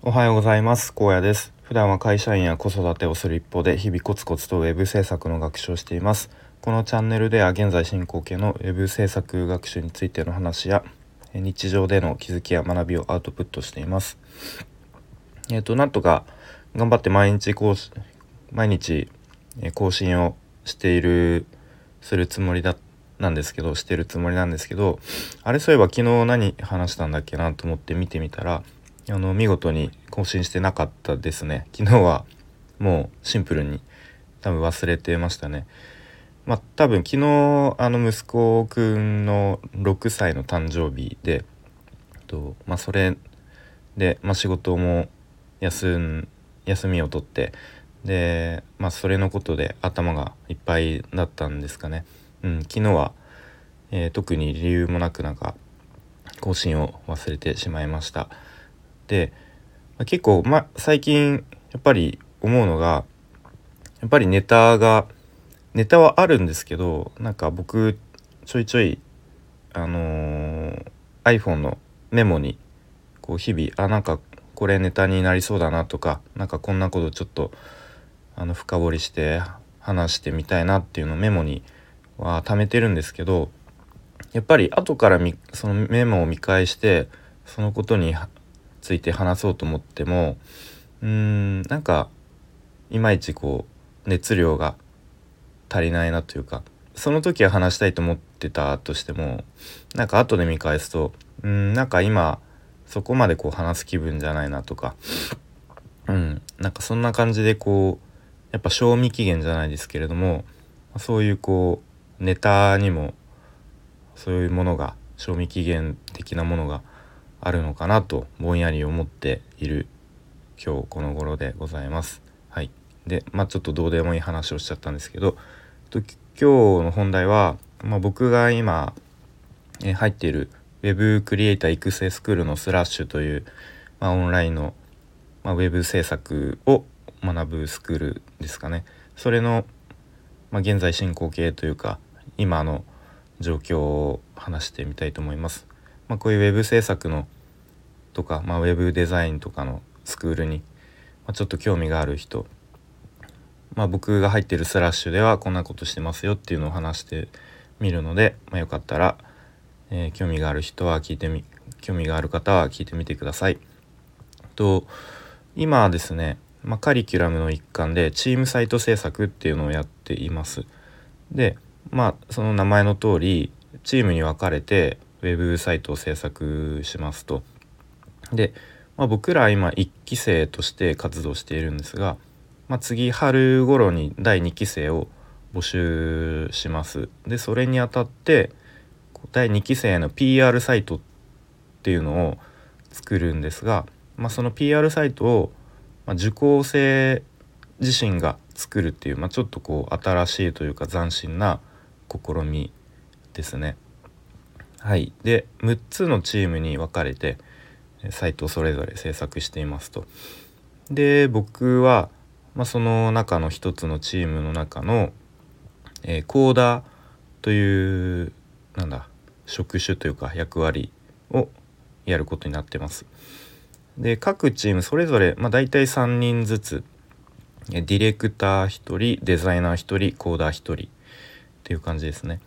おはようございます。高野です。普段は会社員や子育てをする一方で日々コツコツとウェブ制作の学習をしています。このチャンネルでは現在進行形のウェブ制作学習についての話や日常での気づきや学びをアウトプットしています。えっ、ー、となんとか頑張って毎日更新毎日更新をしているするつもりだなんですけどしてるつもりなんですけどあれそういえば昨日何話したんだっけなと思って見てみたらあの見事に更新してなかったですね。昨日はもうシンプルに多分忘れてましたね。まあ多分昨日あの息子くんの6歳の誕生日でとまあそれで、まあ、仕事も休ん休みを取ってでまあそれのことで頭がいっぱいだったんですかね、うん、昨日は、えー、特に理由もなくなんか更新を忘れてしまいました。で結構、ま、最近やっぱり思うのがやっぱりネタがネタはあるんですけどなんか僕ちょいちょいあのー、iPhone のメモにこう日々あなんかこれネタになりそうだなとか何かこんなことちょっとあの深掘りして話してみたいなっていうのをメモには貯めてるんですけどやっぱり後からそのメモを見返してそのことについて話そうと思ってもうーんなんかいまいちこう熱量が足りないなというかその時は話したいと思ってたとしてもなんか後で見返すとうんなんか今そこまでこう話す気分じゃないなとかうんなんかそんな感じでこうやっぱ賞味期限じゃないですけれどもそういうこうネタにもそういうものが賞味期限的なものがあるのかなとぼんやり思っている今日この頃でございます。はい、でまあちょっとどうでもいい話をしちゃったんですけど今日の本題は、まあ、僕が今、え入っている Web クリエイター育成スクールのスラッシュという、まあ、オンラインの、まあ、ウェブ制作を学ぶスクールですかねそれの、まあ、現在進行形というか今の状況を話してみたいと思います。まあ、こういうウェブ制作のとか、まあ、ウェブデザインとかのスクールに、まあ、ちょっと興味がある人、まあ、僕が入ってるスラッシュではこんなことしてますよっていうのを話してみるので、まあ、よかったら、えー、興味がある人は聞いてみ興味がある方は聞いてみてください。と今ですね、まあ、カリキュラムの一環でチームサイト制作っていうのをやっています。でまあその名前の通りチームに分かれてウェブサイトを制作しますと。で、まあ、僕ら今1期生として活動しているんですが、まあ、次春頃に第2期生を募集します。でそれにあたって第2期生の PR サイトっていうのを作るんですが、まあ、その PR サイトを、ま受講生自身が作るっていう、まあ、ちょっとこう新しいというか斬新な試みですね。はい、で6つのチームに分かれてサイトをそれぞれ制作していますと。で僕は、まあ、その中の一つのチームの中の、えー、コーダーというなんだ職種というか役割をやることになってます。で各チームそれぞれ、まあ、大体3人ずつディレクター1人デザイナー1人コーダー1人っていう感じですね。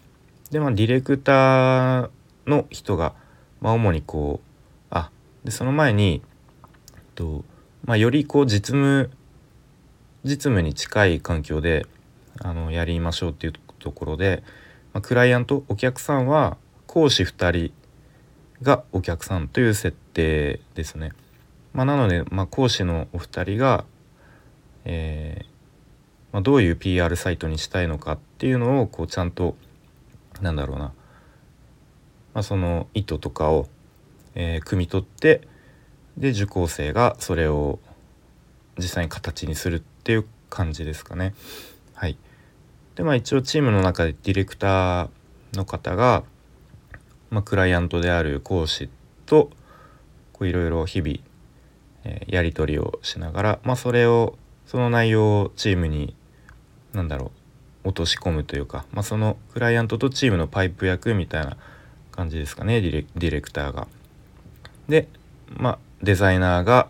でまあディレクターの人が、まあ、主にこうあでその前にと、まあ、よりこう実務実務に近い環境であのやりましょうっていうところで、まあ、クライアントお客さんは講師2人がお客さんという設定ですね。まあ、なので、まあ、講師のお二人が、えーまあ、どういう PR サイトにしたいのかっていうのをこうちゃんとなんだろうなまあ、その意図とかを、えー、汲み取ってで受講生がそれを実際に形にするっていう感じですかね。はい、でまあ一応チームの中でディレクターの方が、まあ、クライアントである講師といろいろ日々、えー、やり取りをしながら、まあ、それをその内容をチームに何だろう落とし込むというか、まあ、そのクライアントとチームのパイプ役みたいな感じですかねディレディレクターが。でまあデザイナーが、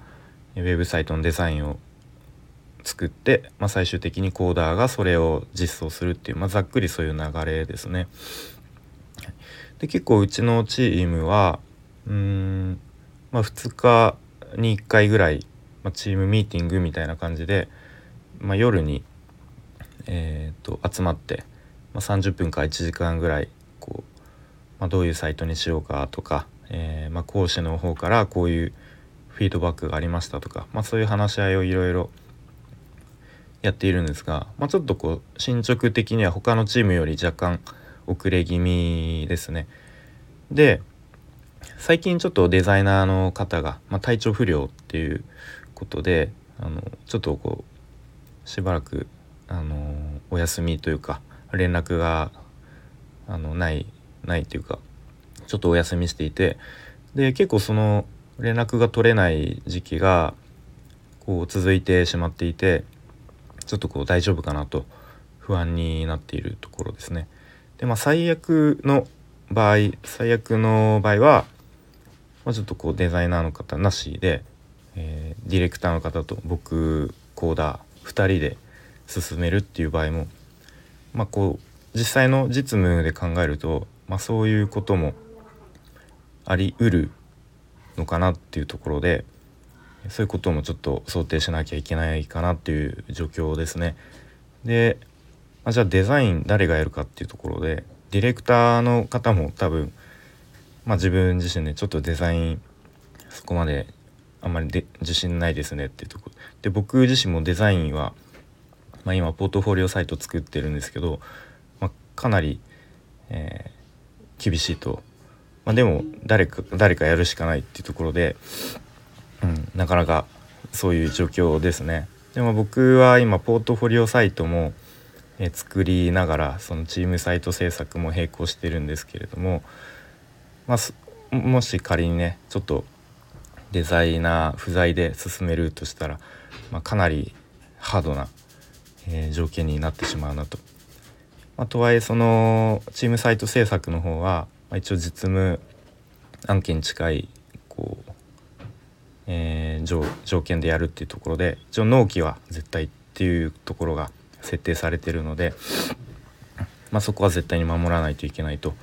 ウェブサイトのデザインを作って、まあ、最終的にコーダーがそれを実装するっていう、まあ、ざっくりそういう流れですね。で結構うちのチームはうん、まあ、2日に1回ぐらい、まあ、チームミーティングみたいな感じで、まあ、夜に、えーと、集まって、まあ、30分か1時間ぐらい、まあ、どういうサイトにしようかとか、えーまあ、講師の方からこういうフィードバックがありましたとか、まあ、そういう話し合いをいろいろやっているんですが、まあ、ちょっとこう進捗的には他のチームより若干遅れ気味ですね。で最近ちょっとデザイナーの方が、まあ、体調不良っていうことであのちょっとこうしばらくあのお休みというか連絡があのないないっていうかちょっとお休みしていてで結構その連絡が取れない時期がこう続いてしまっていてちょっとこう大丈夫かなと不安になっているところですね。でまあ最悪の場合最悪の場合は、まあ、ちょっとこうデザイナーの方なしで、えー、ディレクターの方と僕コーダー2人で進めるっていう場合もまあこう実際の実務で考えると、まあ、そういうこともありうるのかなっていうところでそういうこともちょっと想定しなきゃいけないかなっていう状況ですね。で、まあ、じゃあデザイン誰がやるかっていうところでディレクターの方も多分、まあ、自分自身でちょっとデザインそこまであんまりで自信ないですねっていうところで僕自身もデザインは、まあ、今ポートフォリオサイト作ってるんですけど、まあ、かなり、えー、厳しいと、まあ、でも誰か誰かやるしかないっていうところでうん、なかなかそういう状況ですね。でも僕は今ポートフォリオサイトも、え作りながらそのチームサイト制作も並行してるんですけれども、まあ、もし仮にねちょっとデザイナー不在で進めるとしたら、まあ、かなりハードな、えー、条件になってしまうなと。まあ、とはいえそのチームサイト制作の方は、まあ、一応実務案件に近いこうえー、条件でやるっていうところで一応納期は絶対っていうところが設定されてるので、まあ、そこは絶対に守らないといけないと。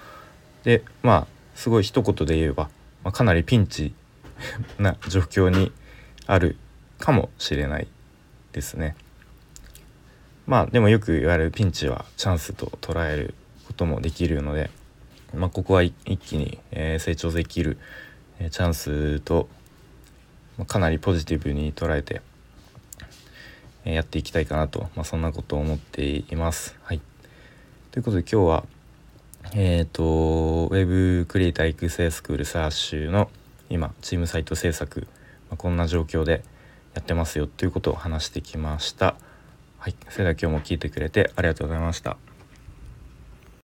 でまあすごい一言で言えば、まあ、かなりピンチな状況にあるかもしれないですね。まあでもよく言われるピンチはチャンスと捉えることもできるので、まあ、ここは一気に、え成長できる、えチャンスとかなりポジティブに捉えてやっていきたいかなと、まあ、そんなことを思っています。はい、ということで今日はえっ、ー、とウェブクリエイター育成スクールサーシュの今チームサイト制作、まあ、こんな状況でやってますよということを話してきました。はい、それでは今日も聞いてくれてありがとうございました。